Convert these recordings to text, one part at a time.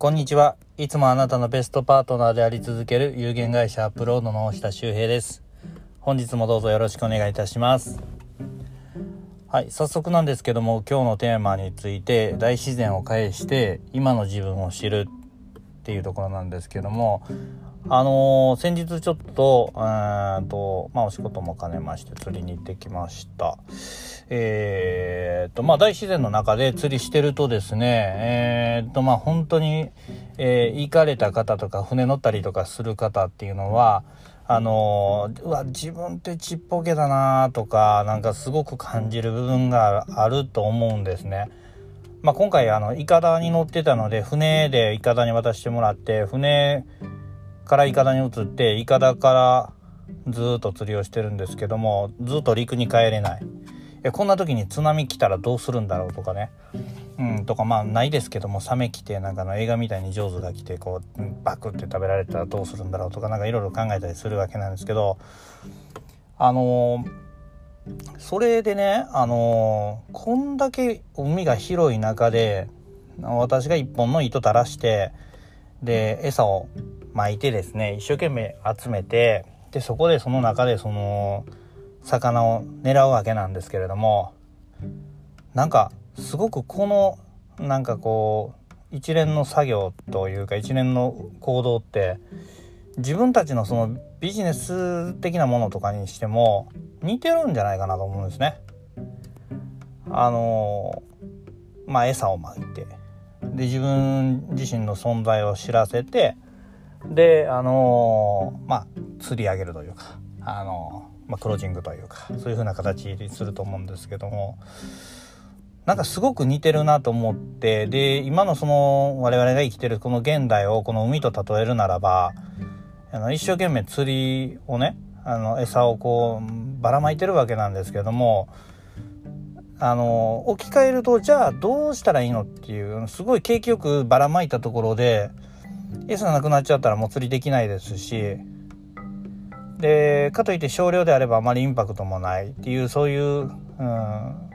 こんにちは。いつもあなたのベストパートナーであり続ける有限会社アップロードの下修平です。本日もどうぞよろしくお願いいたします。はい、早速なんですけども、今日のテーマについて、大自然を介して今の自分を知るっていうところなんですけども、あのー、先日ちょっと、うんと、まあ、お仕事も兼ねまして釣りに行ってきました。えー、と、まあ、大自然の中で釣りしてるとですね、えー、と、まあ、本当に、えー、行かれた方とか、船乗ったりとかする方っていうのは、あのー、うわ、自分ってちっぽけだなとか、なんかすごく感じる部分があると思うんですね。まあ、今回、あの、イカダに乗ってたので、船でイカダに渡してもらって、船、からイカダに移ってイカダからずっと釣りをしてるんですけどもずっと陸に帰れない。えこんな時に津波来たらどうするんだろうとかね。うんとかまあないですけどもサメ来てなんかの映画みたいに上手が来てこうバクって食べられたらどうするんだろうとかなんかいろいろ考えたりするわけなんですけどあのー、それでねあのー、こんだけ海が広い中で私が一本の糸垂らしてで餌を巻いてですね一生懸命集めてでそこでその中でその魚を狙うわけなんですけれどもなんかすごくこのなんかこう一連の作業というか一連の行動って自分たちのそのビジネス的なものとかにしても似てるんじゃないかなと思うんですね。あのまあ餌をまいてで自分自身の存在を知らせてであのー、まあ釣り上げるというかあのー、まあ、クロージングというかそういう風な形にすると思うんですけどもなんかすごく似てるなと思ってで今のその我々が生きてるこの現代をこの海と例えるならばあの一生懸命釣りをねあの餌をこうばらまいてるわけなんですけどもあの置き換えるとじゃあどうしたらいいのっていうすごい景気よくばらまいたところで餌なくなっちゃったらもう釣りできないですしでかといって少量であればあまりインパクトもないっていうそういう、うん、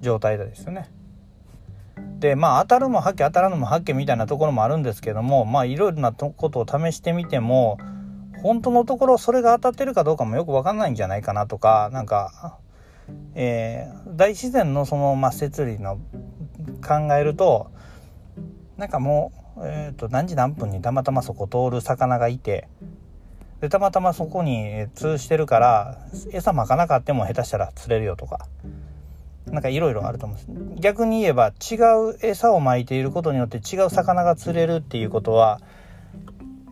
状態ですよね。でまあ当たるも発見当たらぬも発見みたいなところもあるんですけどもまあいろいろなことを試してみても本当のところそれが当たってるかどうかもよく分かんないんじゃないかなとかなんか、えー、大自然のその、まあ、摂理の考えるとなんかもうえーと、何時何分にたまたまそこ通る魚がいてでたまたまそこに通してるから餌まかなかっても下手したら釣れるよとかなんかいろいろあると思うんです。逆に言えば違う餌をまいていることによって違う魚が釣れるっていうことは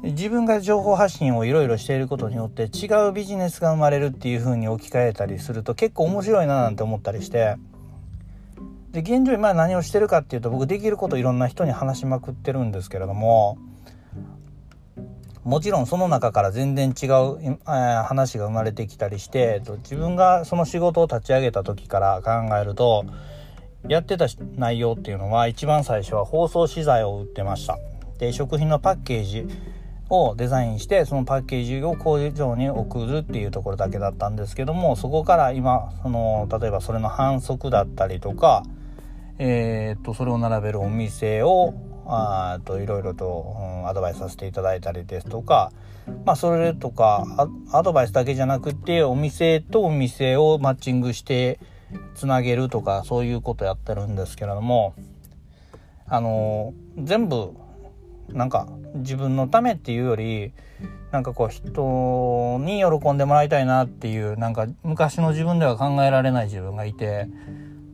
自分が情報発信をいろいろしていることによって違うビジネスが生まれるっていう風に置き換えたりすると結構面白いななんて思ったりして。で現状今何をしてるかっていうと僕できることいろんな人に話しまくってるんですけれどももちろんその中から全然違う、え、話が生まれてきたりして自分がその仕事を立ち上げた時から考えるとやってた内容っていうのは一番最初は包装資材を売ってましたで食品のパッケージをデザインしてそのパッケージを工場に送るっていうところだけだったんですけどもそこから今その例えばそれの反則だったりとかえー、っとそれを並べるお店をあといろいろと、うん、アドバイスさせていただいたりですとか、まあ、それとかアドバイスだけじゃなくてお店とお店をマッチングしてつなげるとかそういうことやってるんですけれどもあの全部なんか自分のためっていうよりなんかこう人に喜んでもらいたいなっていうなんか昔の自分では考えられない自分がいて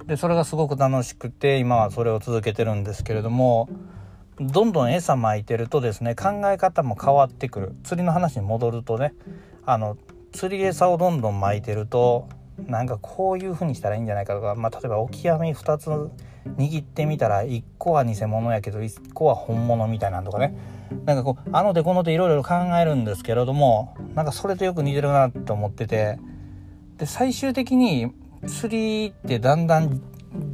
でそれがすごく楽しくて今はそれを続けてるんですけれどもどんどん餌撒いてるとですね考え方も変わってくる。釣りの話に戻るとねあの釣り餌をどんどん巻いてるとなんかこういう風にしたらいいんじゃないかとか、まあ、例えばオキアミ2つ握ってみたら1個は偽物やけど1個は本物みたいなんとかねなんかこうあの手この手いろいろ考えるんですけれどもなんかそれとよく似てるなと思っててで最終的に釣りってだんだん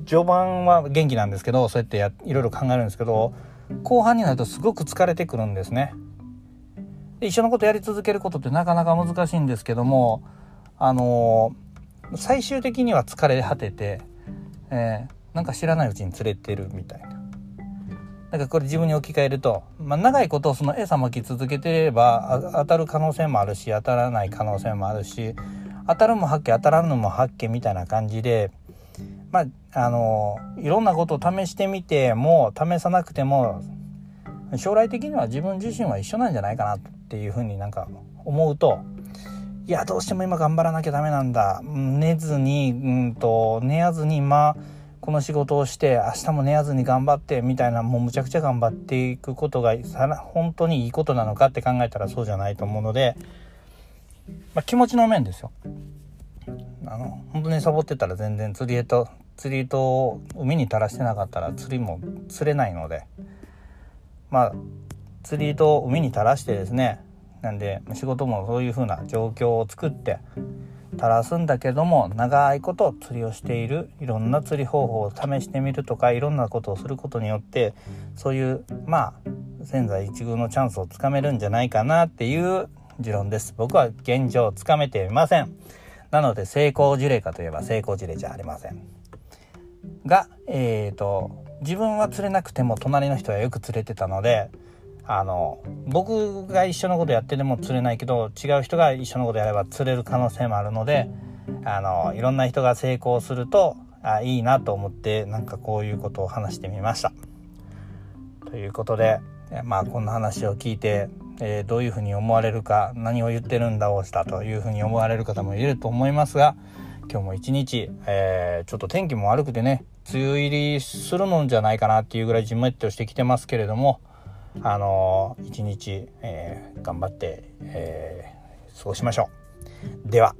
序盤は元気なんですけどそうやってやいろいろ考えるんですけど後半になるとすごく疲れてくるんですね。で一緒のことやり続けることってなかなか難しいんですけどもあのー、最終的には疲れ果てて、えー、なんか知らないうちに釣れてるみたいな。なんかこれ自分に置き換えると、まあ、長いことその餌巻き続けてれば当たる可能性もあるし当たらない可能性もあるし当たるも発見当たらぬも発見みたいな感じでまああのいろんなことを試してみても試さなくても将来的には自分自身は一緒なんじゃないかなっていうふうになんか思うといやどうしても今頑張らなきゃダメなんだ寝ずにうんと寝やずに今この仕事をして明日も寝ずに頑張ってみたいなもうむちゃくちゃ頑張っていくことが本当にいいことなのかって考えたらそうじゃないと思うので、まあ、気持ちの面ですよ。あの本当にサボってたら全然釣り糸釣り糸を海に垂らしてなかったら釣りも釣れないのでまあ釣り糸を海に垂らしてですねなんで仕事もそういう風な状況を作って垂らすんだけども長いこと釣りをしているいろんな釣り方法を試してみるとかいろんなことをすることによってそういうまあ千載一遇のチャンスをつかめるんじゃないかなっていう持論です。僕は現状つかめていません。なので成功事例かといえば成功事例じゃありません。がえーと自分は釣れなくても隣の人はよく釣れてたのであの僕が一緒のことやってでも釣れないけど違う人が一緒のことやれば釣れる可能性もあるのであのいろんな人が成功するとあいいなと思ってなんかこういうことを話してみました。ということでまあこんな話を聞いて、えー、どういうふうに思われるか何を言ってるんだをしたというふうに思われる方もいると思いますが今日も一日、えー、ちょっと天気も悪くてね梅雨入りするのんじゃないかなっていうぐらいじめっとしてきてますけれどもあの一日、えー、頑張って、えー、過ごしましょう。では。